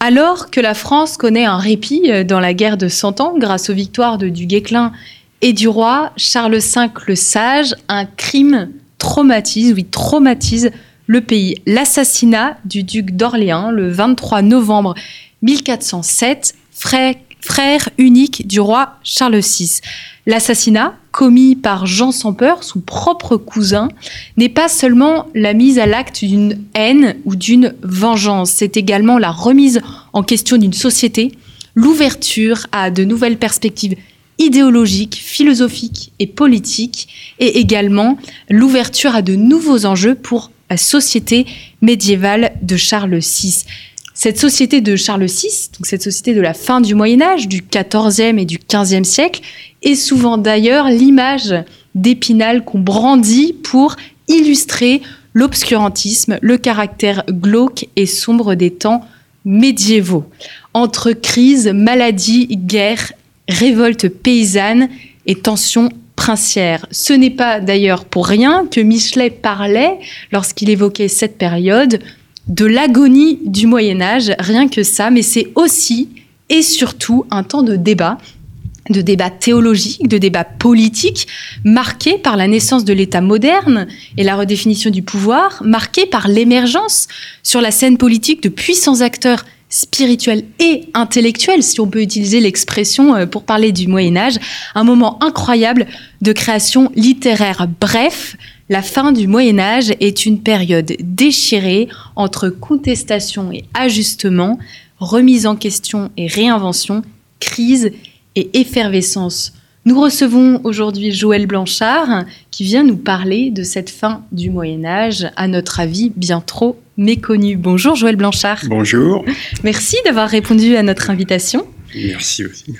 Alors que la France connaît un répit euh, dans la guerre de Cent Ans grâce aux victoires de du Guesclin et du roi Charles V le Sage, un crime traumatise, oui, traumatise le pays. L'assassinat du duc d'Orléans le 23 novembre 1407, frère, frère unique du roi Charles VI. L'assassinat, commis par Jean sans peur, son propre cousin, n'est pas seulement la mise à l'acte d'une haine ou d'une vengeance, c'est également la remise en question d'une société, l'ouverture à de nouvelles perspectives idéologiques, philosophiques et politiques, et également l'ouverture à de nouveaux enjeux pour la société médiévale de Charles VI. Cette société de Charles VI, donc cette société de la fin du Moyen Âge, du XIVe et du XVe siècle, est souvent d'ailleurs l'image d'Épinal qu'on brandit pour illustrer l'obscurantisme, le caractère glauque et sombre des temps médiévaux. Entre crise, maladie, guerre, révolte paysanne et tensions princières. Ce n'est pas d'ailleurs pour rien que Michelet parlait, lorsqu'il évoquait cette période, de l'agonie du Moyen Âge, rien que ça, mais c'est aussi et surtout un temps de débat de débat théologique, de débat politique, marqué par la naissance de l'État moderne et la redéfinition du pouvoir, marqué par l'émergence sur la scène politique de puissants acteurs spirituels et intellectuels, si on peut utiliser l'expression euh, pour parler du Moyen Âge, un moment incroyable de création littéraire. Bref, la fin du Moyen Âge est une période déchirée entre contestation et ajustement, remise en question et réinvention, crise et effervescence. Nous recevons aujourd'hui Joël Blanchard qui vient nous parler de cette fin du Moyen Âge, à notre avis bien trop méconnue. Bonjour Joël Blanchard. Bonjour. Merci d'avoir répondu à notre invitation. Merci aussi.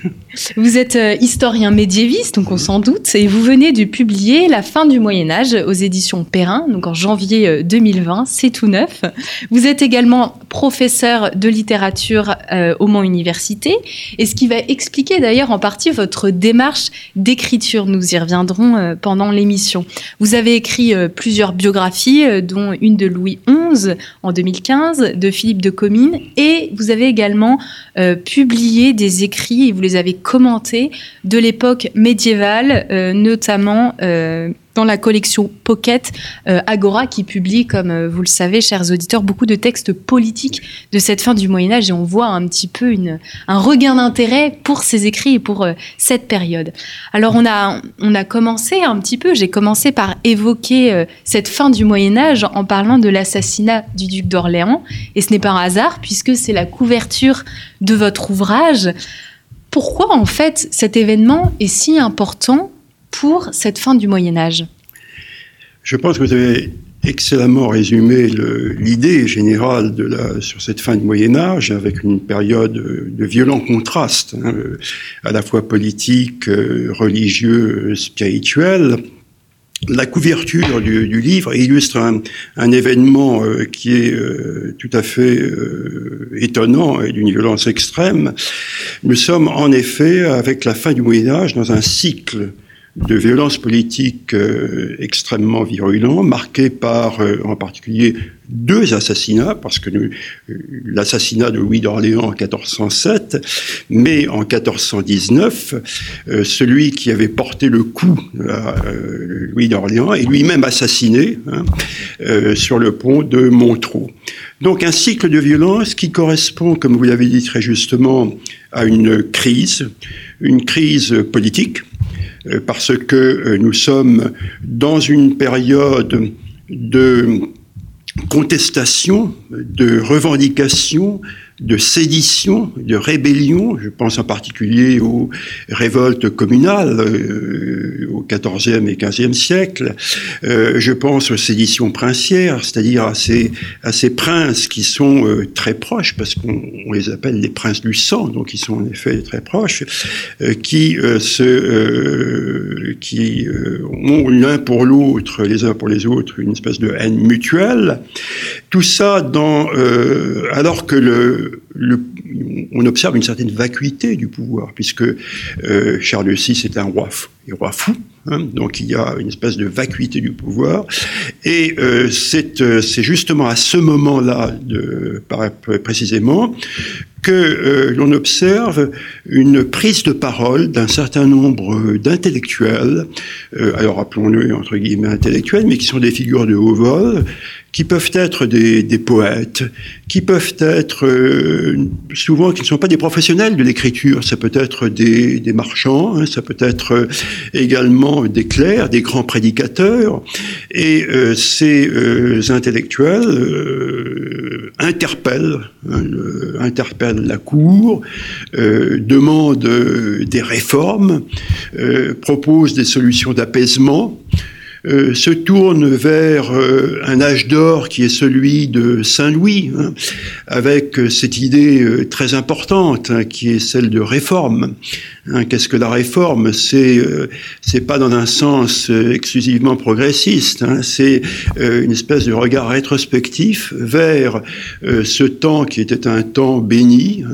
Vous êtes euh, historien médiéviste, donc on s'en doute, et vous venez de publier La fin du Moyen Âge aux éditions Perrin, donc en janvier 2020, euh, c'est tout neuf. Vous êtes également professeur de littérature euh, au Mans Université, et ce qui va expliquer d'ailleurs en partie votre démarche d'écriture. Nous y reviendrons pendant l'émission. Vous avez écrit plusieurs biographies, dont une de Louis XI en 2015, de Philippe de Comines, et vous avez également publié des écrits et vous les avez commentés de l'époque médiévale, euh, notamment euh, dans la collection Pocket euh, Agora qui publie, comme vous le savez, chers auditeurs, beaucoup de textes politiques de cette fin du Moyen Âge et on voit un petit peu un regain d'intérêt pour ces écrits et pour cette période. Alors on a, on a commencé un petit peu, j'ai commencé par évoquer cette fin du Moyen Âge en parlant de l'assassinat du duc d'Orléans et ce n'est pas un hasard puisque c'est la couverture de votre ouvrage. Pourquoi en fait cet événement est si important pour cette fin du Moyen Âge Je pense que vous avez excellemment résumé l'idée générale sur cette fin du Moyen Âge, avec une période de violents contrastes, hein, à la fois politique, euh, religieux, spirituel. La couverture du, livre illustre un, événement euh, qui est euh, tout à fait étonnant et d'une violence extrême. Nous sommes en effet, avec la fin du Moyen Âge, dans un cycle de violences politiques euh, extrêmement virulents, marqués par euh, en particulier deux assassinats, parce que euh, l'assassinat de Louis d'Orléans en 1407, mais en 1419, celui qui avait porté le coup à Louis d'Orléans est lui-même assassiné hein, sur le pont de Montreux. Donc un cycle de violence qui correspond, comme vous l'avez dit très justement, à une crise, une crise politique, euh, parce que euh, nous sommes dans une période de contestation, de revendication de sédition, de rébellion. Je pense en particulier aux révoltes communales euh, au XIVe et XVe siècle. Euh, je pense aux séditions princières, c'est-à-dire à ces, à ces princes qui sont euh, très proches, parce qu'on les appelle les princes du sang, donc ils sont en effet très proches, euh, qui, se, qui ont l'un pour l'autre, les uns pour les autres, une espèce de haine mutuelle. Tout ça dans, alors que le, on observe une certaine vacuité du pouvoir, puisque euh, Charles VI est un roi roi fou hein. donc il y a une espèce de vacuité du pouvoir, et euh, euh, c'est justement à ce moment-là, précisément, que l'on observe une prise de parole d'un certain nombre d'intellectuels, alors appelons-le entre guillemets intellectuels, mais qui sont des figures de haut vol, qui peuvent être des, poètes, qui peuvent être euh, souvent qui ne sont pas des professionnels de l'écriture, ça peut être des, marchands, hein, ça peut être euh, également des clercs, des grands prédicateurs, et euh, ces intellectuels interpellent, hein, interpellent la cour, demandent des réformes, proposent des solutions d'apaisement. Euh, se tourne vers euh, un âge d'or qui est celui de Saint-Louis, hein, avec euh, cette idée très importante hein, qui est celle de réforme. Hein, qu'est-ce que la réforme? C'est c'est pas dans un sens exclusivement progressiste. c'est une espèce de regard rétrospectif vers ce temps qui était un temps béni,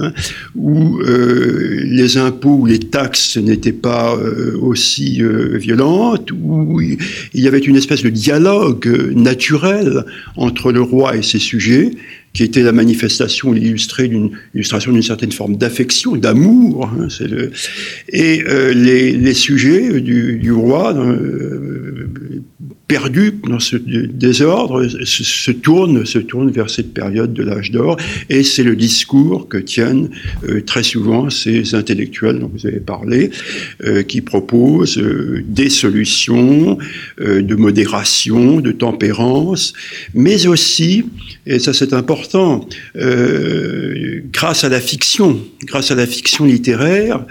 où les impôts les taxes n'étaient pas aussi violentes, où il il y avait une espèce de dialogue naturel entre le roi et ses sujets, qui était la manifestation, illustration d'une certaine forme d'affection, d'amour. Hein, et euh, les, sujets du, roi, euh, perdu dans ce désordre, se, tourne, se tourne vers cette période de l'âge d'or, et c'est le discours que tiennent euh, très souvent ces intellectuels dont vous avez parlé, euh, qui proposent euh, des solutions de modération, de tempérance, mais aussi, et ça c'est important, grâce à la fiction, grâce à la fiction littéraire,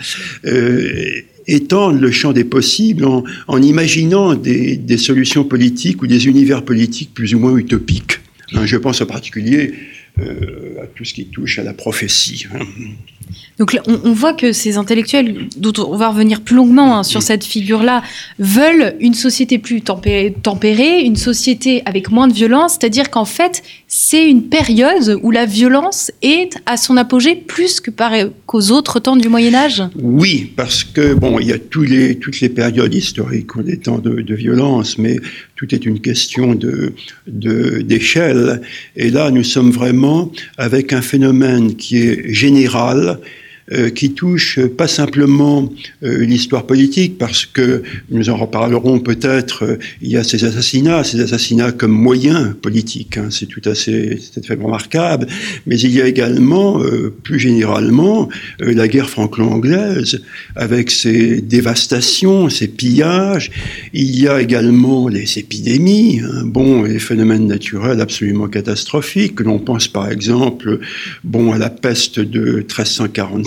étendre le champ des possibles en, imaginant des, solutions politiques ou des univers politiques plus ou moins utopiques. Hein, je pense en particulier euh, à tout ce qui touche à la prophétie. Hein. Donc on, voit que ces intellectuels, dont on va revenir plus longuement hein, sur cette figure-là, veulent une société plus tempérée, une société avec moins de violence, c'est-à-dire qu'en fait, c'est une période où la violence est à son apogée plus que qu'aux autres temps du Moyen Âge. Oui, parce que, bon, il y a tous les, toutes les périodes historiques ont des temps de, de violence, mais tout est une question de, d'échelle. Et là, nous sommes vraiment avec un phénomène qui est général, Schüler euh, qui touche pas simplement euh, l'histoire politique, parce que nous en reparlerons peut-être, euh, il y a ces assassinats, ces assassinats comme moyen politique, hein, c'est tout c'est fait remarquable, mais il y a également, plus généralement, la guerre franco-anglaise, avec ses dévastations, ses pillages, il y a également les épidémies, hein, bon, les phénomènes naturels absolument catastrophiques, l'on pense par exemple, bon, à la peste de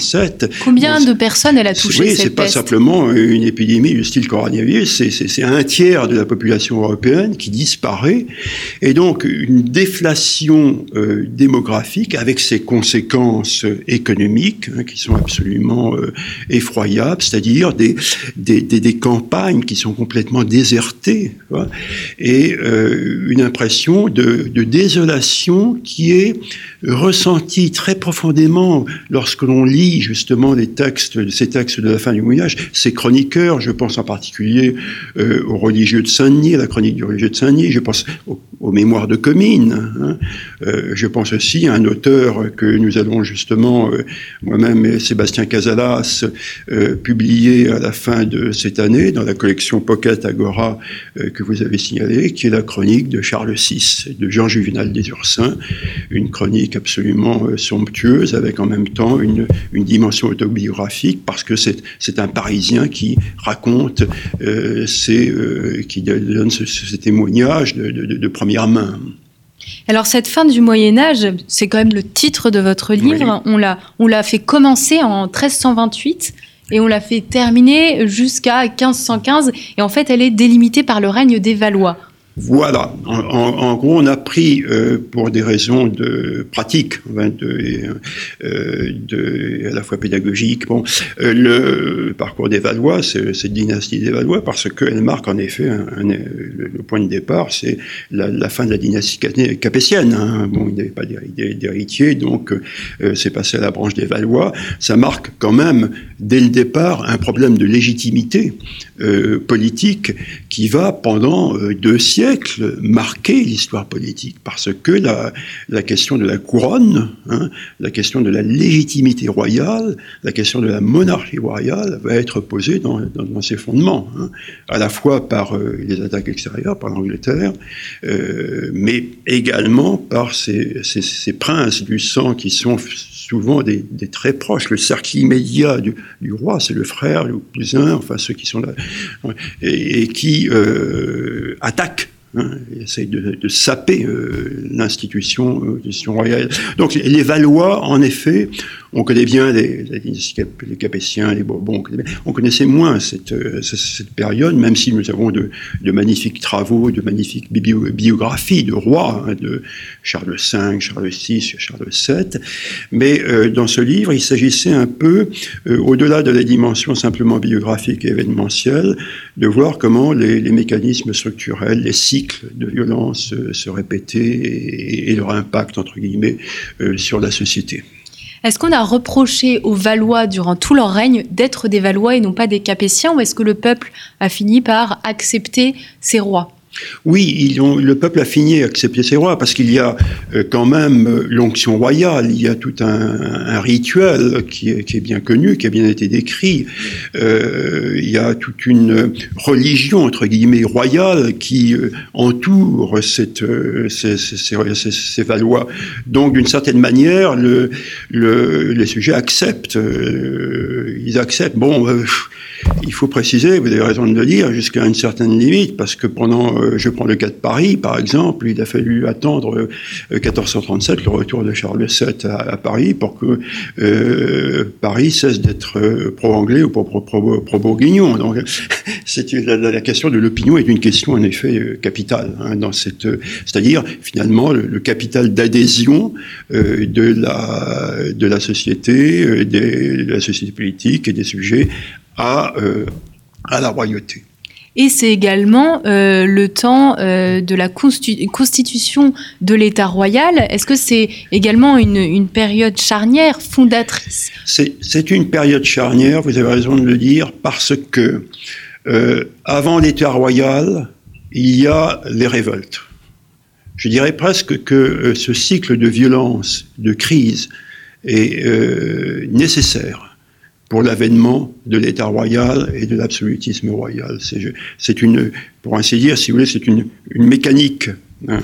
1347, Combien de personnes elle a touché Oui, c'est pas simplement une épidémie du style coronavirus, c'est un tiers de la population européenne qui disparaît, et donc une déflation euh, démographique avec ses conséquences économiques hein, qui sont absolument euh, effroyables, c'est-à-dire des des, des, campagnes qui sont complètement désertées, et euh, une impression de, de désolation qui est ressentie très profondément lorsque l'on lit justement les textes, ces textes de la fin du Moyen Âge, ces chroniqueurs, je pense en particulier euh, aux religieux de Saint-Denis, la chronique du religieux de Saint-Denis, je pense aux, mémoires de Comines, hein. euh, je pense aussi à un auteur que nous allons justement, euh, moi-même et Sébastien Casalas, publier à la fin de cette année dans la collection Pocket Agora que vous avez signalée, qui est la chronique de Charles VI, de Jean Juvenal des Ursins, une chronique absolument somptueuse avec en même temps une dimension autobiographique parce que c'est un Parisien qui raconte, euh, euh qui donne ce, témoignage de, première main. Alors cette fin du Moyen Âge, c'est quand même le titre de votre livre. On l'a, on l'a fait commencer en 1328 et on l'a fait terminer jusqu'à 1515. Et en fait, elle est délimitée par le règne des Valois. Voilà. En, gros, on a pris, euh, pour des raisons de pratique, euh, de, à la fois pédagogique, euh, le parcours des Valois, cette dynastie des Valois, parce qu'elle marque en effet un, le, point de départ, c'est la, fin de la dynastie capétienne. Hein. Bon, il n'y avait pas d'héritier, donc c'est passé à la branche des Valois. Ça marque quand même, dès le départ, un problème de légitimité politique qui va pendant deux siècles marqué l'histoire politique, parce que la, question de la couronne, hein, la question de la légitimité royale, la question de la monarchie royale va être posée dans, ses fondements, hein, à la fois par euh, les attaques extérieures, par l'Angleterre, euh, mais également par ces, ces, ces, princes du sang qui sont souvent des, très proches. Le cercle immédiat du, roi, c'est le frère, le cousin, enfin ceux qui sont là, et, et qui euh, attaquent Il essaye de, de saper euh, l'institution euh, royale. Donc les Valois, en effet, on connaît bien les, Capétiens, les Bourbons, on connaissait moins cette, euh, cette, période, même si nous avons de, magnifiques travaux, de magnifiques biographies de rois, hein, de Charles V, Charles VI, Charles VII. Mais euh, dans ce livre, il s'agissait un peu, euh, au-delà de la dimension simplement biographique et événementielle, de voir comment les, les mécanismes structurels, les cycles de violence se répétaient et, et, leur impact, entre guillemets, sur la société. Est-ce qu'on a reproché aux Valois durant tout leur règne d'être des Valois et non pas des Capétiens ou est-ce que le peuple a fini par accepter ces rois? Oui, le peuple a fini à accepter ses rois parce qu'il y a euh, quand même euh, l'onction royale, il y a tout un, rituel qui est, bien connu, qui a bien été décrit. Euh, il y a toute une religion entre guillemets royale qui entoure cette, ces, Valois. Donc, d'une certaine manière, le, les sujets acceptent. ils acceptent. Bon il faut préciser, vous avez raison de le dire, jusqu'à une certaine limite, parce que pendant, je prends le cas de Paris, par exemple, il a fallu attendre 1437, euh, le retour de Charles VII à, Paris, pour que euh, Paris cesse d'être pro-anglais ou pro-bourguignon. Donc, c'est la, question de l'opinion est une question en effet capitale hein, c'est-à-dire finalement le, capital d'adhésion de la de la société, de la société politique et des sujets à, euh, à la royauté. Et c'est également euh, le temps euh, de la constitution de l'État royal. Est-ce que c'est également une, période charnière, fondatrice? C'est une période charnière, vous avez raison de le dire, parce que euh, avant l'État royal, il y a les révoltes. Je dirais presque que ce cycle de violence, de crise, est nécessaire pour l'avènement de l'État royal et de l'absolutisme royal. C'est une, pour ainsi dire, si vous voulez, c'est une, une, mécanique hein,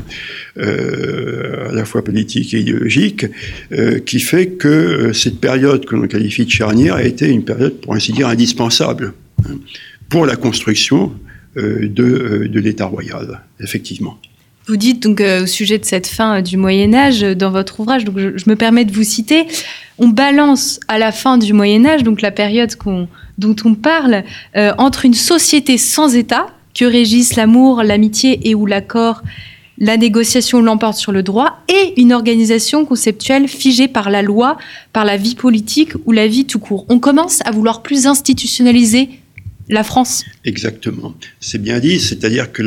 euh, à la fois politique et idéologique euh, qui fait que euh, cette période que l'on qualifie de charnière a été une période, pour ainsi dire, indispensable hein, pour la construction de, de l'État royal, effectivement. Vous dites donc au sujet de cette fin du Moyen Âge dans votre ouvrage, donc je, me permets de vous citer, on balance à la fin du Moyen Âge, donc la période dont on parle, euh, entre une société sans État que régissent l'amour, l'amitié et ou l'accord, la négociation l'emporte sur le droit, et une organisation conceptuelle figée par la loi, par la vie politique ou la vie tout court. On commence à vouloir plus institutionnaliser la France. Exactement. C'est bien dit, c'est-à-dire que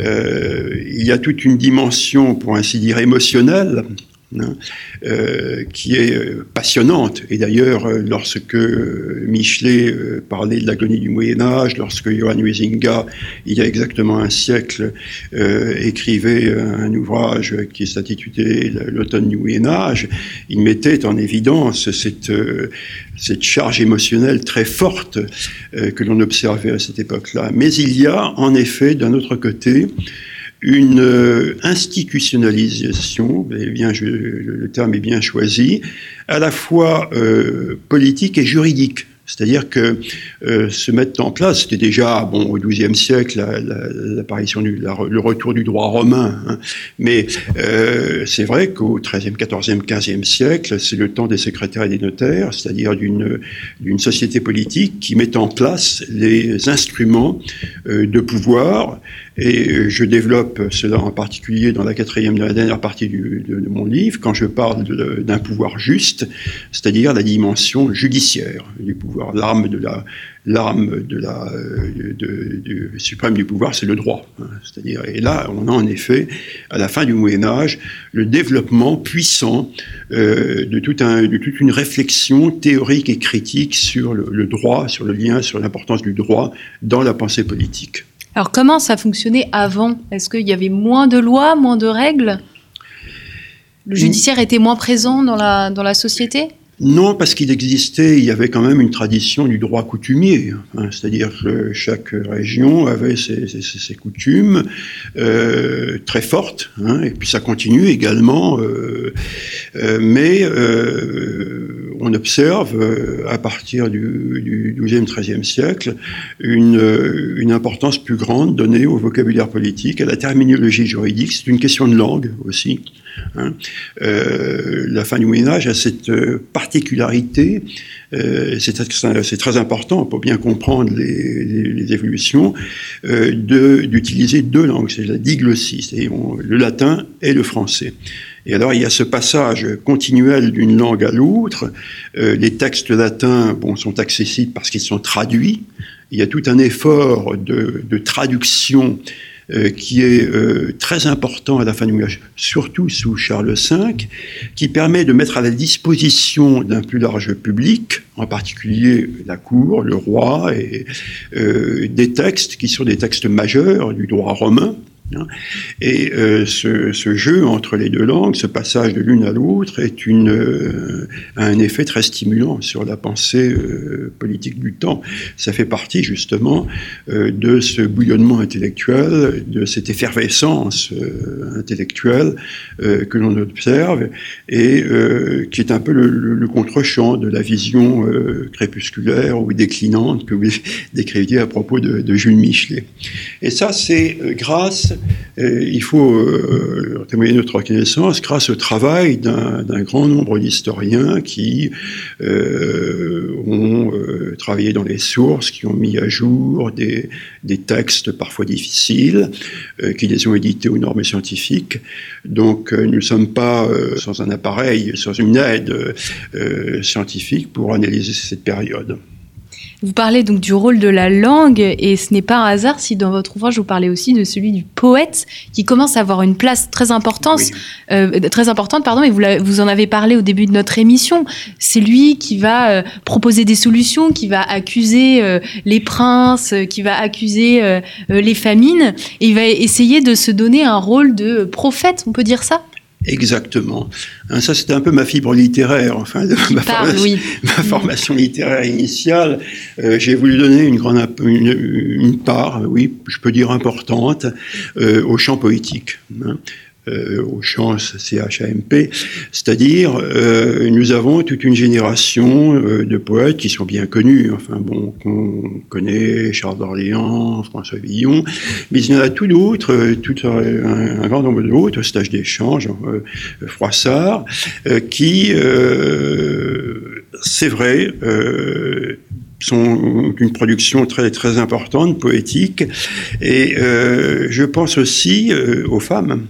euh, il y a toute une dimension, pour ainsi dire, émotionnelle Hein, euh, qui est euh, passionnante. Et d'ailleurs, euh, lorsque Michelet parlait de l'agonie du Moyen Âge, lorsque Johann Huizinga, il y a exactement un siècle, écrivait un ouvrage qui s'intitulait L'automne du Moyen Âge, il mettait en évidence cette, cette charge émotionnelle très forte que l'on observait à cette époque-là. Mais il y a en effet, d'un autre côté, une euh, institutionnalisation, bien, le terme est bien choisi, à la fois euh, politique et juridique C'est-à-dire que euh, se mettre en place, c'était déjà bon au XIIe siècle l'apparition le retour du droit romain, hein. mais c'est vrai qu'au XIIIe, XIVe, XVe siècle, c'est le temps des secrétaires et des notaires, c'est-à-dire d'une société politique qui met en place les instruments de pouvoir et je développe cela en particulier dans la quatrième, dans la dernière partie de, mon livre, quand je parle d'un pouvoir juste, c'est-à-dire la dimension judiciaire du pouvoir. L'arme de la, l'arme de la, de, de, suprême du pouvoir, c'est le droit. Hein. c'est-à-dire, et là, on a en effet, à la fin du Moyen Âge, le développement puissant euh, de, de toute une réflexion théorique et critique sur le droit, sur le lien, sur l'importance du droit dans la pensée politique. Alors comment ça fonctionnait avant? Est-ce qu'il y avait moins de lois, moins de règles? Le judiciaire était moins présent dans la, dans la société? Non, parce qu'il existait, il y avait quand même une tradition du droit coutumier, hein. c'est-à-dire que chaque région avait ses, coutumes euh, très fortes, hein, et puis ça continue également, euh, euh, mais on observe à partir du, XIIe, XIIIe siècle une, une importance plus grande donnée au vocabulaire politique, à la terminologie juridique, c'est une question de langue aussi. Hein. Euh, la fin du Moyen Âge a cette euh, particularité, euh, c'est très important pour bien comprendre les, évolutions, d'utiliser deux langues, c'est la diglossie, c'est le latin et le français. Et alors il y a ce passage continuel d'une langue à l'autre. les textes latins bon, sont accessibles parce qu'ils sont traduits. Il y a tout un effort de, traduction euh, qui est euh, très important à la fin du Moyen surtout sous Charles V, qui permet de mettre à la disposition d'un plus large public, en particulier la cour, le roi, et euh, des textes qui sont des textes majeurs du droit romain. Et euh, ce, jeu entre les deux langues, ce passage de l'une à l'autre, est une, euh, un effet très stimulant sur la pensée euh, politique du temps. Ça fait partie justement de ce bouillonnement intellectuel, de cette effervescence intellectuelle que l'on observe et qui est un peu le, le, contre-champ de la vision crépusculaire ou déclinante que vous décriviez à propos de, de Jules Michelet. Et ça, c'est grâce il faut euh, témoigner notre reconnaissance grâce au travail d'un grand nombre d'historiens qui euh, ont euh, travaillé dans les sources, qui ont mis à jour des, des textes parfois difficiles, qui les ont édités aux normes scientifiques. Donc nous ne sommes pas sans un appareil, sans une aide scientifique pour analyser cette période. Vous parlez donc du rôle de la langue et ce n'est pas un hasard si dans votre ouvrage vous parlez aussi de celui du poète qui commence à avoir une place très importante, euh, très importante pardon, et vous, vous, en avez parlé au début de notre émission. C'est lui qui va euh, proposer des solutions, qui va accuser euh, les princes, qui va accuser les famines et il va essayer de se donner un rôle de prophète, on peut dire ça? Exactement. Hein, ça, c'était un peu ma fibre littéraire, enfin, ma, formation, ma, formation, littéraire initiale. Euh, j'ai voulu donner une grande une, une, part, oui, je peux dire importante, euh, au champ poétique. Hein euh, au champ CHAMP, c'est-à-dire euh, nous avons toute une génération euh, de poètes qui sont bien connus, enfin bon, qu'on connaît, Charles d'Orléans, François Villon, mais il y en a tout d'autres, euh, tout un, un, grand nombre d'autres, stage d'échange, euh, Froissart, qui, c'est vrai, sont une production très très importante, poétique. Et euh, je pense aussi euh, aux femmes.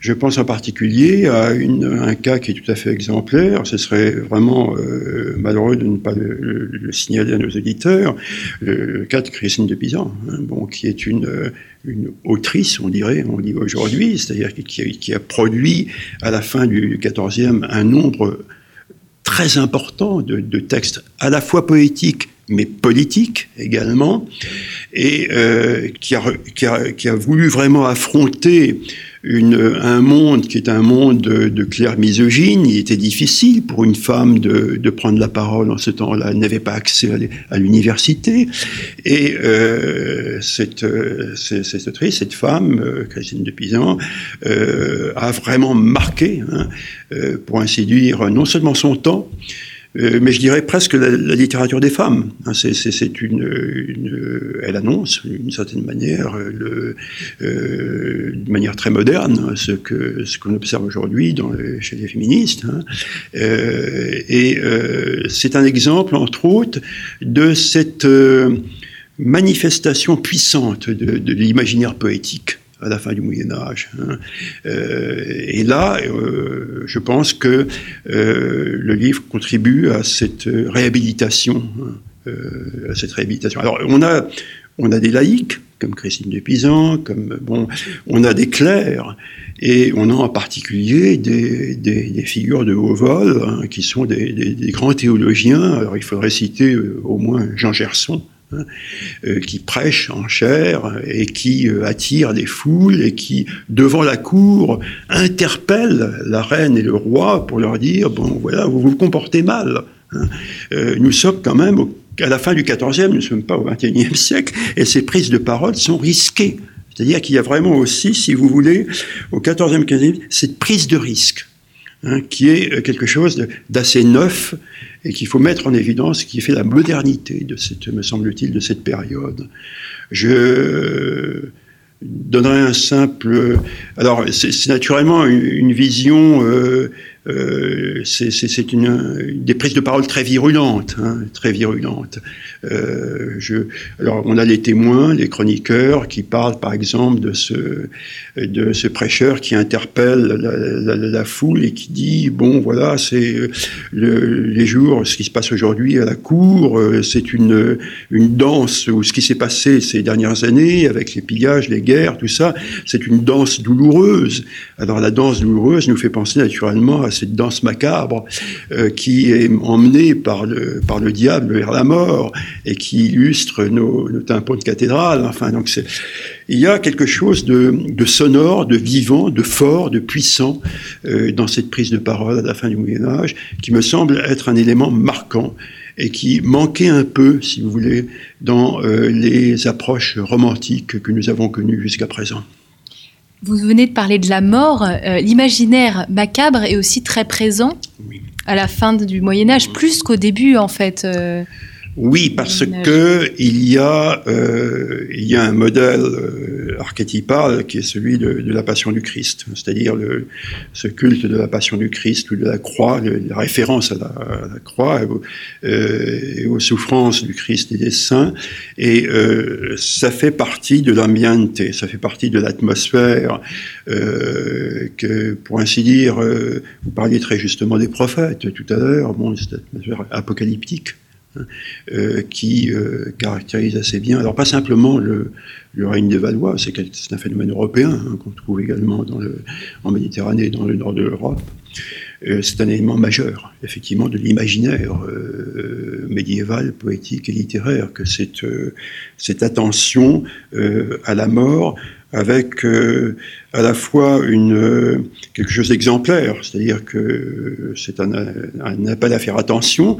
Je pense en particulier à un cas qui est tout à fait exemplaire. Ce serait vraiment euh, malheureux de ne pas le, le, signaler à nos éditeurs. Le, cas de Christine de Pizan, hein, bon, qui est une une autrice, on dirait, on dit aujourd'hui, c'est-à-dire qui, qui, a produit à la fin du XIVe un nombre très important de textes à la fois poétiques mais politique également, et euh, qui, a, voulu vraiment affronter un monde qui est un monde de, de claire misogyne. Il était difficile pour une femme de, prendre la parole en ce temps-là. Elle n'avait pas accès à l'université. Et euh, cette, cette autrice, cette femme, euh, Christine de Pizan, euh, a vraiment marqué, hein, euh, pour ainsi dire, non seulement son temps, euh, mais je dirais presque la, littérature des femmes. Hein, c'est une, elle annonce d'une certaine manière, le, euh, de manière très moderne, ce que ce qu'on observe aujourd'hui chez les féministes. Hein. Euh, et euh, c'est un exemple, entre autres, de cette euh, manifestation puissante de, de l'imaginaire poétique à la fin du Moyen Âge. Hein. Euh, et là, euh, je pense que euh, le livre contribue à cette réhabilitation. Hein, à cette réhabilitation. Alors, on a, on a des laïcs, comme Christine de Pisan, comme, bon, on a des clercs, et on a en particulier des, figures de haut vol, hein, qui sont des, grands théologiens. Alors, il faudrait citer au moins Jean Gerson, Hein, euh, qui prêche en chair et qui euh, attire des foules et qui, devant la cour, interpelle la reine et le roi pour leur dire bon voilà vous vous comportez mal. Hein. Euh, nous sommes quand même à la fin du XIVe, nous ne sommes pas au XXIe siècle, et ces prises de parole sont risquées. C'est-à-dire qu'il y a vraiment aussi, si vous voulez, au XIVe, XVe, cette prise de risque. Hein, qui est quelque chose d'assez neuf et qu'il faut mettre en évidence, qui fait la modernité de cette, me semble-t-il, de cette période. Je donnerai un simple. Alors, c'est naturellement une, vision euh, euh, c'est une, des prises de parole très virulentes, hein, très virulentes. Euh, alors, on a les témoins, les chroniqueurs qui parlent, par exemple, de ce, prêcheur qui interpelle la, foule et qui dit bon, voilà, c'est le, les jours, ce qui se passe aujourd'hui à la cour, euh, c'est une, une danse ou ce qui s'est passé ces dernières années avec les pillages, les guerres, tout ça, c'est une danse douloureuse. Alors, la danse douloureuse nous fait penser naturellement à cette danse macabre euh, qui est emmenée par le, par le diable vers la mort et qui illustre nos, nos tympans de cathédrale. Enfin, donc il y a quelque chose de, de, sonore, de vivant, de fort, de puissant euh, dans cette prise de parole à la fin du Moyen Âge, qui me semble être un élément marquant et qui manquait un peu, si vous voulez, dans euh, les approches romantiques que nous avons connues jusqu'à présent. Vous venez de parler de la mort. Euh, l'imaginaire macabre est aussi très présent à la fin du Moyen Âge, plus qu'au début en fait. Euh. Oui, parce que il y a euh, il y a un modèle euh, archétypal qui est celui de, de la Passion du Christ, c'est-à-dire le, ce culte de la Passion du Christ ou de la croix, la référence à la, à la croix et aux, euh, et aux, souffrances du Christ et des saints, et euh, ça fait partie de l'ambiente, ça fait partie de l'atmosphère euh, que, pour ainsi dire, vous parliez très justement des prophètes tout à l'heure, bon, cette atmosphère apocalyptique. Euh, qui euh, caractérise assez bien, alors pas simplement le, règne des Valois, c'est un phénomène européen hein, qu'on trouve également en Méditerranée et dans le nord de l'Europe. Euh, c'est un élément majeur, effectivement, de l'imaginaire médiéval, poétique et littéraire, que cette attention à la mort avec euh, à la fois une, euh, quelque chose d'exemplaire, c'est-à-dire que c'est un, appel à faire attention,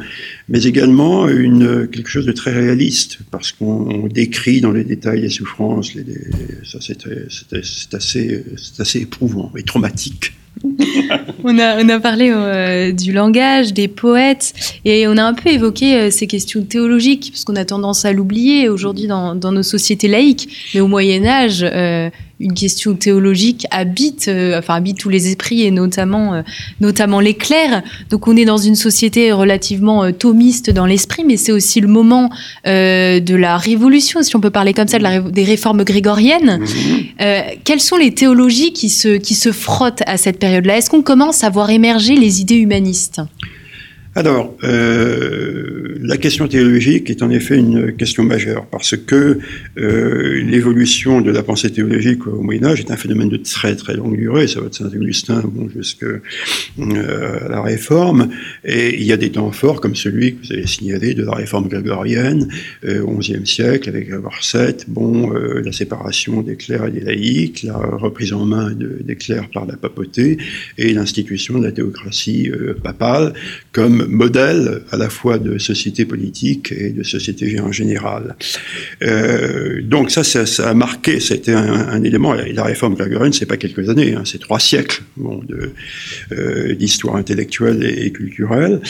mais également une, quelque chose de très réaliste, parce qu'on décrit dans les détails les souffrances, ça c'est assez éprouvant et traumatique. on, a, on a parlé euh, du langage, des poètes, et on a un peu évoqué euh, ces questions théologiques, parce qu'on a tendance à l'oublier aujourd'hui dans, dans, nos sociétés laïques. Mais au Moyen Âge, euh, une question théologique habite, euh, enfin habite tous les esprits et notamment, euh, notamment les clercs. Donc on est dans une société relativement euh, thomiste dans l'esprit, mais c'est aussi le moment de la révolution, si on peut parler comme ça, de la, des réformes grégoriennes. Mmh. quelles sont les théologies qui se, qui se frottent à cette période-là? Est-ce qu'on commence à voir émerger les idées humanistes? Alors, euh, la question théologique est en effet une question majeure parce que euh, l'évolution de la pensée théologique au Moyen Âge est un phénomène de très très longue durée. Ça va de Saint-Augustin bon, jusqu'à euh, la Réforme. Et il y a des temps forts comme celui que vous avez signalé de la Réforme grégorienne euh, au XIe siècle avec Varset, bon, euh, la séparation des clercs et des laïcs, la reprise en main de, des clercs par la papauté et l'institution de la théocratie papale comme modèle à la fois de société politique et de société en général. Euh, donc ça, ça, a marqué, c'était un, élément, la réforme grégorienne, c'est pas quelques années, hein, c'est trois siècles bon, euh, d'histoire intellectuelle et, culturelle.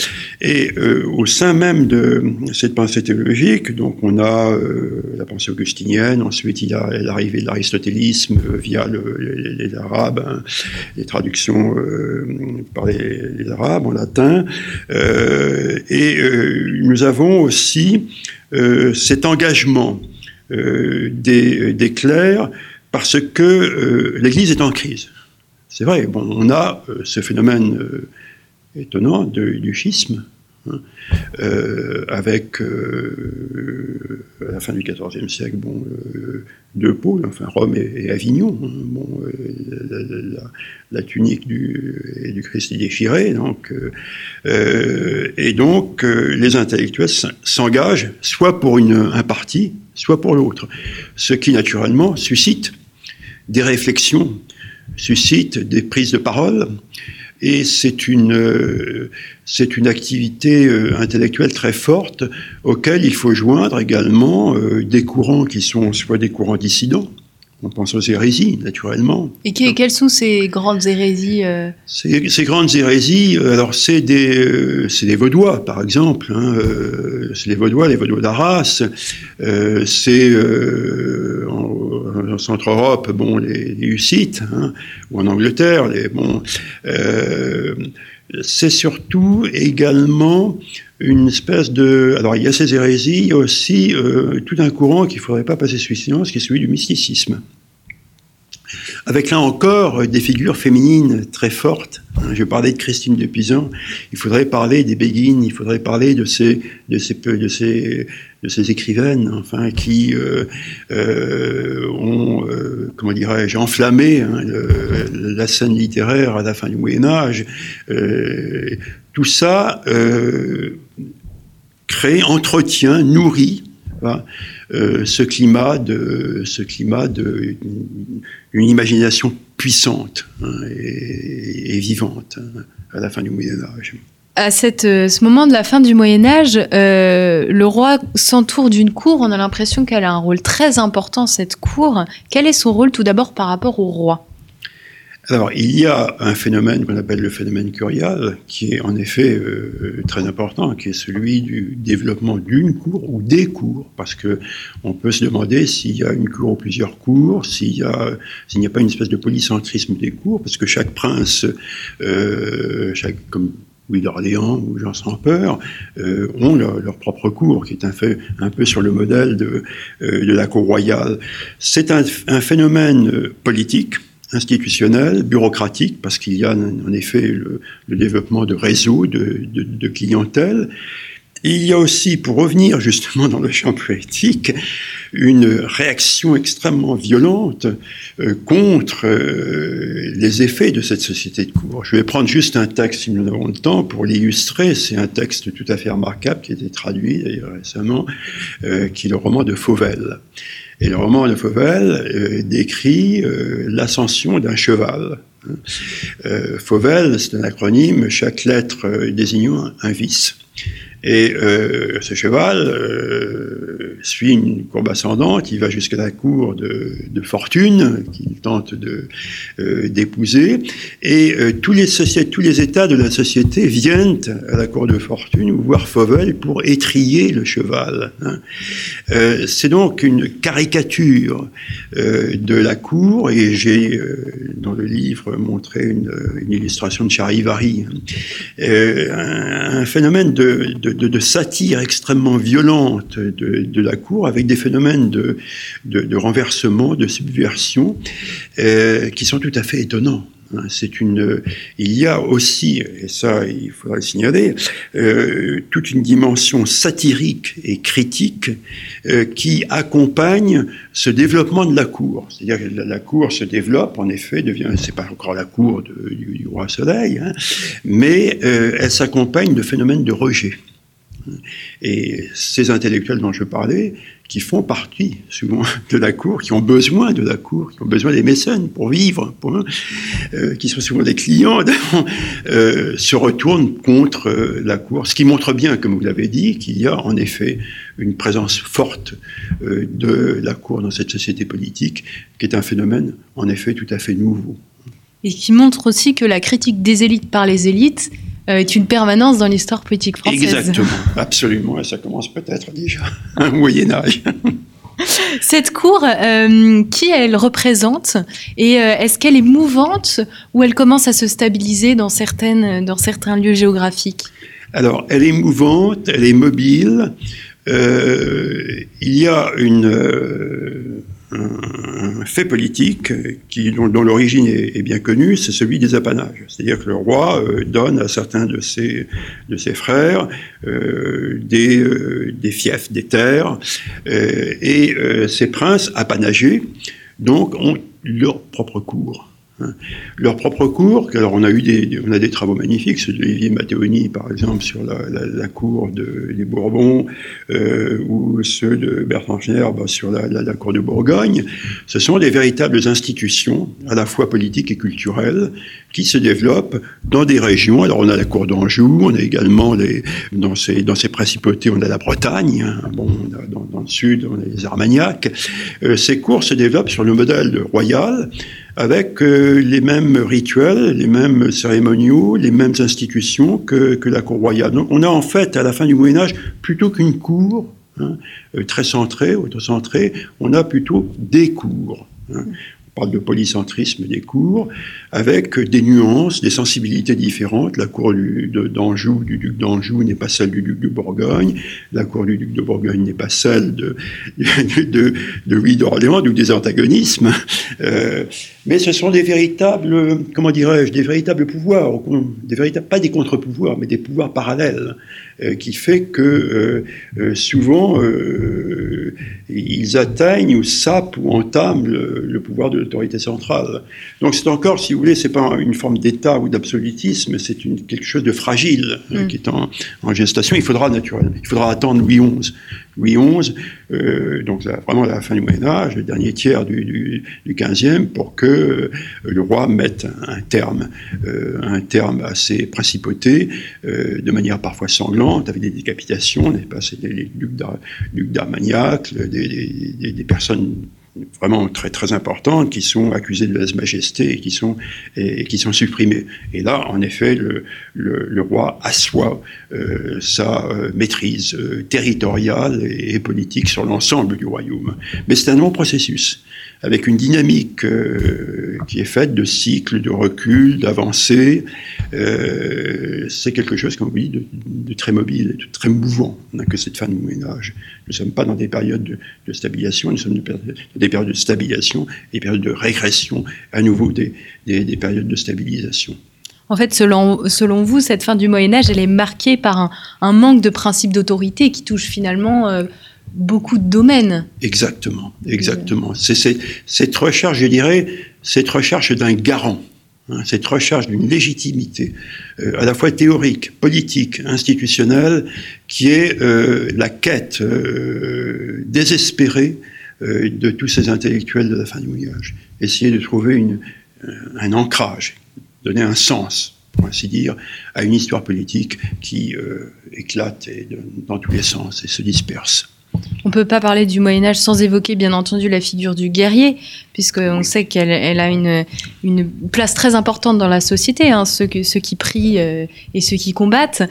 Et euh, au sein même de cette pensée théologique, donc on a la pensée augustinienne, ensuite il y a l'arrivée de l'aristotélisme via le, les, Arabes, hein, les traductions par les, Arabes en latin, et nous avons aussi cet engagement des, clercs parce que l'Église est en crise. C'est vrai, bon, on a ce phénomène étonnant du schisme, Hein, euh, avec, euh, à la fin du XIVe siècle, bon, euh, deux pôles, enfin Rome et, Avignon. Hein, bon, la, tunique du, du Christ est déchirée. Donc, et donc, les intellectuels s'engagent soit pour une, un parti, soit pour l'autre. Ce qui, naturellement, suscite des réflexions, suscite des prises de parole et c'est une, euh, c'est une activité euh, intellectuelle très forte auquel il faut joindre également euh, des courants qui sont soit des courants dissidents, on pense aux hérésies, naturellement. Et quelles sont ces grandes hérésies euh... ces, ces, grandes hérésies, alors c'est des, euh, c'est des Vaudois, par exemple. Hein, euh, c'est les Vaudois, les Vaudois d'Arras. C'est en, en Centre-Europe, bon, les, les Hussites, hein, ou en Angleterre, bon. c'est surtout également une espèce de... Alors il y a ces hérésies, il y a aussi euh, tout un courant qu'il ne faudrait pas passer sous silence, qui est celui du mysticisme. Avec là encore des figures féminines très fortes. Je parlais de Christine de Pisan, il faudrait parler des Béguines, il faudrait parler de ces, de ces, de ces, de ces écrivaines, enfin, qui euh, euh, ont, euh, comment dirais-je, enflammé hein, la scène littéraire à la fin du Moyen Âge. Euh, tout ça euh, crée, entretient, nourrit euh, ce climat de, ce climat une imagination puissante hein, et, vivante hein, à la fin du Moyen Âge. À euh, ce moment de la fin du Moyen Âge, euh, le roi s'entoure d'une cour. On a l'impression qu'elle a un rôle très important cette cour. Quel est son rôle tout d'abord par rapport au roi? Alors, il y a un phénomène qu'on appelle le phénomène curial, qui est en effet euh, très important, qui est celui du développement d'une cour ou des cours, parce que on peut se demander s'il y a une cour ou plusieurs cours, s'il y a, n'y a pas une espèce de polycentrisme des cours, parce que chaque prince, euh, chaque, comme Louis d'Orléans ou Jean sans peur, euh, ont leur, propre cour, qui est un, fait, un peu sur le modèle de, euh, de la cour royale. C'est un, un phénomène politique institutionnel, bureaucratique, parce qu'il y a en effet le, développement de réseaux, de, de, clientèle. Il y a aussi, pour revenir justement dans le champ poétique, une réaction extrêmement violente euh, contre euh, les effets de cette société de cour. Je vais prendre juste un texte, si nous avons le temps, pour l'illustrer. C'est un texte tout à fait remarquable qui a été traduit d'ailleurs récemment, euh, qui est le roman de Fauvel. Et le roman de Fauvel euh, décrit euh, l'ascension d'un cheval. Euh, Fauvel, c'est un acronyme, chaque lettre désignant un vice. Et ce cheval suit une courbe ascendante, il va jusqu'à la cour de, fortune qu'il tente d'épouser, de, et euh, tous, les tous les états de la société viennent à la cour de fortune voir Fauvel pour étrier le cheval. Hein. Euh, C'est donc une caricature euh, de la cour, et j'ai dans le livre montré une, illustration de Charivari, hein. un, un phénomène de, satire extrêmement violente de, la cour, avec des phénomènes de, de renversement, de subversion, euh, qui sont tout à fait étonnants. C'est une. Il y a aussi, et ça, il faudra le signaler, euh, toute une dimension satirique et critique euh, qui accompagne ce développement de la cour. C'est-à-dire que la, cour se développe, en effet, devient. C'est pas encore la cour du, roi Soleil, hein, mais elle s'accompagne de phénomènes de rejet Et ces intellectuels dont je parlais, qui font partie souvent de la cour, qui ont besoin de la cour, qui ont besoin des mécènes pour vivre, euh, qui sont souvent des clients, euh, se retournent contre euh, la cour. Ce qui montre bien, comme vous l'avez dit, qu'il y a en effet une présence forte de la cour dans cette société politique, qui est un phénomène en effet tout à fait nouveau. Et qui montre aussi que la critique des élites par les élites est une permanence dans l'histoire politique française. Exactement, absolument. Et ça commence peut-être déjà au Moyen Âge. Cette cour, euh, qui elle représente Et euh, est-ce qu'elle est mouvante ou elle commence à se stabiliser dans, certaines, dans certains lieux géographiques? Alors, elle est mouvante, elle est mobile. Euh, il y a une, euh, un fait politique qui, dont, l'origine est, bien connue, c'est celui des apanages. C'est-à-dire que le roi euh, donne à certains de ses, frères euh, des, euh, fiefs, des terres, euh, et ces princes apanagés donc, ont leur propre cour. Hein. Leur propre cours, alors on a eu des, on a des travaux magnifiques, ceux de Olivier Matteoni par exemple sur la, cour de, des Bourbons, euh, ou ceux de Bertrand Schnerb sur la, cour de Bourgogne. Ce sont des véritables institutions, à la fois politiques et culturelles, qui se développent dans des régions. Alors on a la cour d'Anjou, on a également les, dans, ces, dans ces principautés, on a la Bretagne, hein, bon, dans, le sud, on a les Armagnacs. Euh, ces cours se développent sur le modèle royal, avec euh, les mêmes rituels, les mêmes cérémoniaux, les mêmes institutions que, que, la cour royale. Donc on a en fait, à la fin du Moyen Âge, plutôt qu'une cour hein, euh, très centrée, autocentrée, on a plutôt des cours. Hein parle de polycentrisme des cours, avec des nuances, des sensibilités différentes. La cour d'Anjou, du, du duc d'Anjou, n'est pas celle du duc de Bourgogne. La cour du duc de Bourgogne n'est pas celle de, Louis d'Orléans, d'où des antagonismes. Euh, mais ce sont des véritables, comment dirais-je, des véritables pouvoirs, des véritables, pas des contre-pouvoirs, mais des pouvoirs parallèles, euh, qui fait que euh, souvent ils atteignent ou sapent ou entament le, le pouvoir de l'autorité centrale. Donc c'est encore, si vous voulez, c'est pas une forme d'État ou d'absolutisme, c'est quelque chose de fragile mm. qui est en, en, gestation. Il faudra naturellement, il faudra attendre Louis XI. Louis XI, euh, donc là, vraiment la fin du Moyen Âge, le dernier tiers du, du, du 15e, pour que euh, le roi mette un, terme, euh, un terme à ses principautés, de manière parfois sanglante, avec des décapitations, n'est pas les ducs d'Armagnac, des, des, des personnes vraiment très très importantes qui sont accusées de lèse-majesté et qui sont et, qui sont supprimées. Et là, en effet, le, le, le roi assoit euh, sa euh, maîtrise euh, territoriale et, et, politique sur l'ensemble du royaume. Mais c'est un long processus avec une dynamique euh, qui est faite de cycles, de recul, d'avancées. Euh, c'est quelque chose, comme vous dites, de, très mobile, de très mouvant. N'a que cette fin du Moyen Âge. Nous ne sommes pas dans des périodes de, stabilisation, nous sommes dans des périodes de stabilisation des périodes de régression, à nouveau des, des, des périodes de stabilisation. En fait, selon, vous, cette fin du Moyen Âge, elle est marquée par un, un manque de principe d'autorité qui touche finalement... Euh, beaucoup de domaines. Exactement, exactement. C'est cette recherche, je dirais, cette recherche d'un garant, hein, cette recherche d'une légitimité, euh, à la fois théorique, politique, institutionnelle, qui est euh, la quête euh, désespérée euh, de tous ces intellectuels de la fin du Moyen Âge. Essayer de trouver une, euh, un ancrage, donner un sens, pour ainsi dire, à une histoire politique qui euh, éclate et de, dans tous les sens et se disperse. On ne peut pas parler du Moyen Âge sans évoquer, bien entendu, la figure du guerrier, puisqu'on sait qu'elle elle a une, une, place très importante dans la société, hein, ceux, que, ceux, qui prient euh, et ceux qui combattent.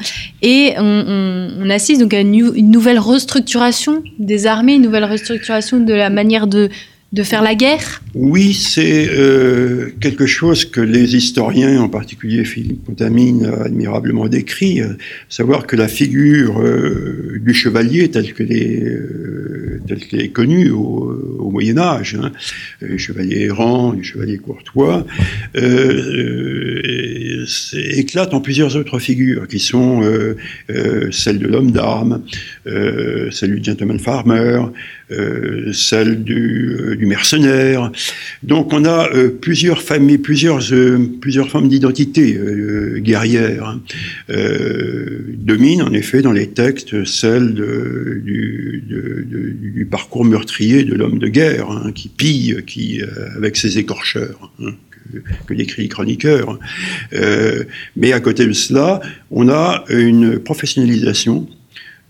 Et on, on, on assiste donc à une, une, nouvelle restructuration des armées, une nouvelle restructuration de la manière de, de faire la guerre? Oui, c'est euh, quelque chose que les historiens, en particulier Philippe Contamine, a admirablement décrit, euh, savoir que la figure euh, du chevalier telle qu'elle est, telle qu'elle est connue au, Moyen Âge, hein, le chevalier errant, le chevalier courtois, éclate en plusieurs autres figures qui sont celles de l'homme d'armes, celle du gentleman farmer, celle du, du, mercenaire. Donc on a plusieurs familles, plusieurs, formes d'identité guerrière. Hein. domine en effet dans les textes celle du, parcours meurtrier de l'homme de guerre hein, qui pille, avec ses écorcheurs. Hein que, décrit les chroniqueurs. Euh, mais à côté de cela, on a une professionnalisation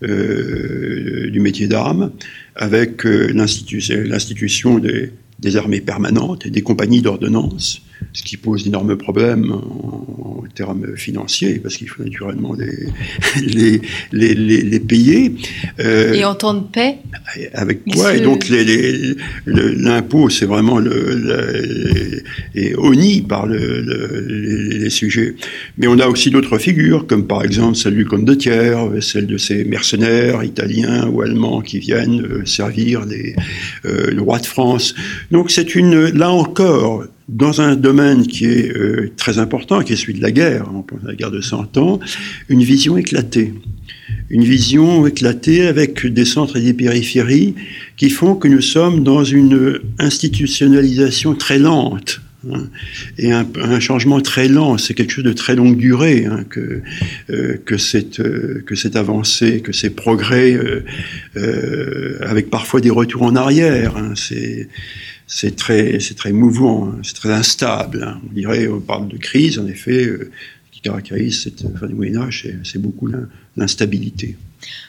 euh, du métier d'armes avec euh, l'institution des, des, armées permanentes et des compagnies d'ordonnance ce qui pose d'énormes problèmes en, termes financiers, parce qu'il faut naturellement les, les, les, payer. Euh, et en temps de paix Avec quoi Et donc l'impôt, c'est vraiment le, est honni par les, sujets. Mais on a aussi d'autres figures, comme par exemple celle du comte de Thiers, celle de ces mercenaires italiens ou allemands qui viennent euh, servir les, euh, le roi de France. Donc c'est une, là encore, dans un domaine qui est euh, très important, qui est celui de la guerre, à la guerre de 100 ans, une vision éclatée. Une vision éclatée avec des centres et des périphéries qui font que nous sommes dans une institutionnalisation très lente. Hein, et un, changement très lent, c'est quelque chose de très longue durée hein, que, euh, que, cette, euh, que cette avancée, que ces progrès, avec parfois des retours en arrière. Hein, c'est c'est très, très mouvant, hein. c'est très instable. Hein. On dirait, on parle de crise, en effet, euh, qui caractérise cette fin du Moyen Âge, c'est beaucoup l'instabilité.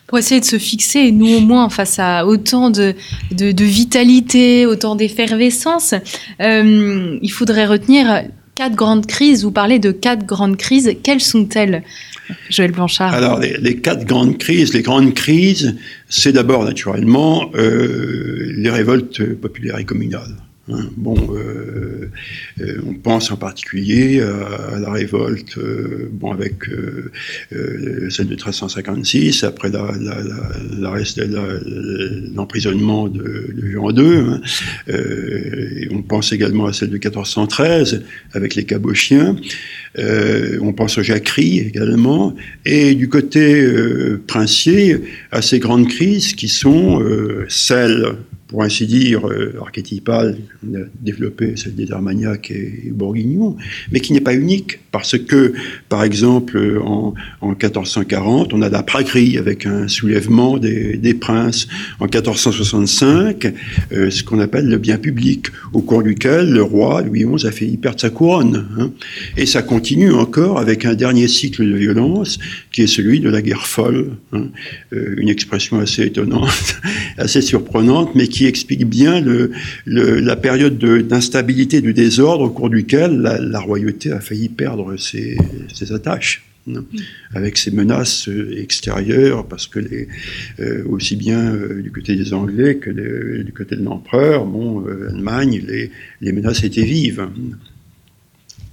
Pour essayer de se fixer, nous au moins, face à autant de, de, vitalité, autant d'effervescence, euh, il faudrait retenir quatre grandes crises. Vous parlez de quatre grandes crises. Quelles sont-elles Joël Blanchard Alors, les, quatre grandes crises, les grandes crises, c'est d'abord naturellement euh, les révoltes populaires et communales. Hein. bon, euh, euh, on pense en particulier à, la révolte, bon, avec celle de 1356, après l'emprisonnement de, Jean II. Hein. on pense également à celle de 1413, avec les cabochiens. Euh, on pense aux jacqueries également. Et du côté euh, princier, à ces grandes crises qui sont euh, celles pour ainsi dire, euh, archétypale, on a développé celle des Armagnac et, Bourguignon, mais qui n'est pas unique, parce que, par exemple, en, 1440, on a la pragerie avec un soulèvement des, princes. En 1465, euh, ce qu'on appelle le bien public, au cours duquel le roi Louis XI a fait perdre sa couronne. Hein. Et ça continue encore avec un dernier cycle de violence, qui est celui de la guerre folle. Hein. Euh, une expression assez étonnante, assez surprenante, mais qui explique bien le, la période d'instabilité, du désordre au cours duquel la, royauté a failli perdre ses, attaches hein, avec ses menaces euh, extérieures, parce que les, euh, aussi bien euh, du côté des Anglais que du côté de l'empereur, bon, Allemagne, les, les, menaces étaient vives.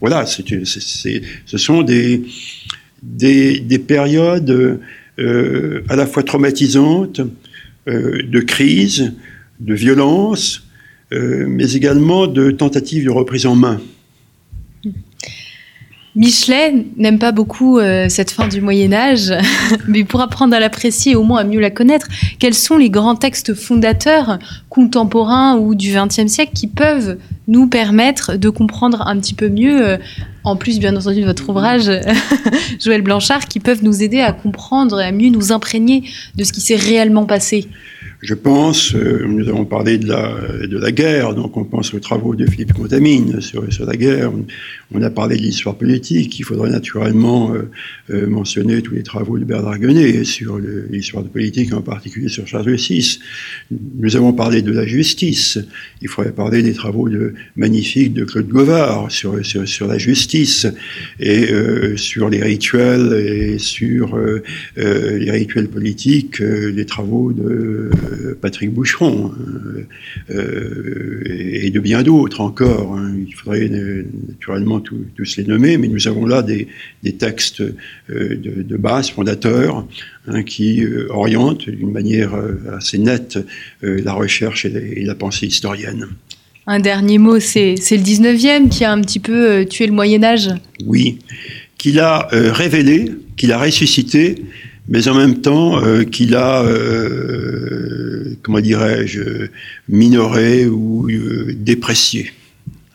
Voilà, ce sont des, des, des périodes à la fois traumatisantes, de crise, de violence, euh, mais également de tentatives de reprise en main. Michelet n'aime pas beaucoup euh, cette fin du Moyen Âge, mais pour apprendre à l'apprécier, au moins à mieux la connaître, quels sont les grands textes fondateurs contemporains ou du XXe siècle qui peuvent nous permettre de comprendre un petit peu mieux, euh, en plus bien entendu de votre ouvrage, Joël Blanchard, qui peuvent nous aider à comprendre et à mieux nous imprégner de ce qui s'est réellement passé? Je pense, euh, nous avons parlé de la, de la guerre, donc on pense aux travaux de Philippe Contamine sur, sur la guerre. On a parlé de l'histoire politique. Il faudrait naturellement euh, euh, mentionner tous les travaux de Bernard Guenet sur l'histoire de politique, en particulier sur Charles VI. Nous avons parlé de la justice. Il faudrait parler des travaux de, magnifiques de Claude Govard sur, sur, sur la justice et sur les rituels et sur les rituels politiques, les travaux de Patrick Boucheron hein, euh, et de bien d'autres encore. Hein. Il faudrait naturellement tous les nommer, mais nous avons là des, textes euh, de, base fondateurs hein, qui euh, orientent d'une manière assez nette la recherche et la, pensée historienne. Un dernier mot, c'est le 19e qui a un petit peu tué le Moyen Âge? Oui, qu'il a révélé, qu'il a ressuscité, mais en même temps qu'il a, comment dirais-je, minoré ou déprécié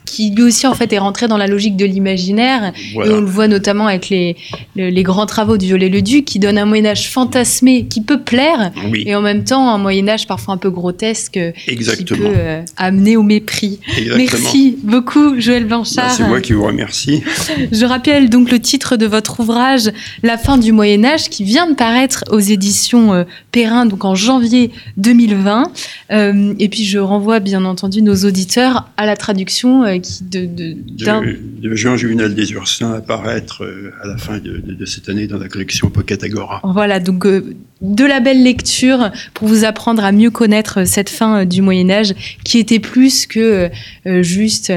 qui lui aussi en fait est rentré dans la logique de l'imaginaire et on le voit notamment avec les, les, grands travaux du Viollet-le-Duc qui donne un Moyen Âge fantasmé qui peut plaire et en même temps un Moyen Âge parfois un peu grotesque Exactement. qui peut euh, amener au mépris. Merci beaucoup Joël Blanchard. Bah, c'est moi qui vous remercie. Je rappelle donc le titre de votre ouvrage La fin du Moyen Âge qui vient de paraître aux éditions euh, Perrin donc en janvier 2020 euh, et puis je renvoie bien entendu nos auditeurs à la traduction de, de, Jean Juvenal des Ursins apparaître euh, à la fin de, cette année dans la collection Pocket Agora. Voilà, donc euh, de la belle lecture pour vous apprendre à mieux connaître cette fin euh, du Moyen Âge qui était plus que juste,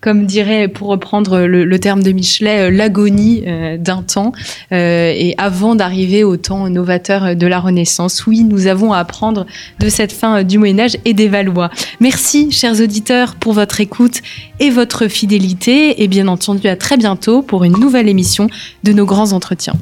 comme dirait pour reprendre le, terme de Michelet, l'agonie d'un temps et avant d'arriver au temps novateur de la Renaissance. Oui, nous avons à apprendre de cette fin du Moyen Âge et des Valois. Merci, chers auditeurs, pour votre écoute et votre fidélité. Et bien entendu, à très bientôt pour une nouvelle émission de nos grands entretiens.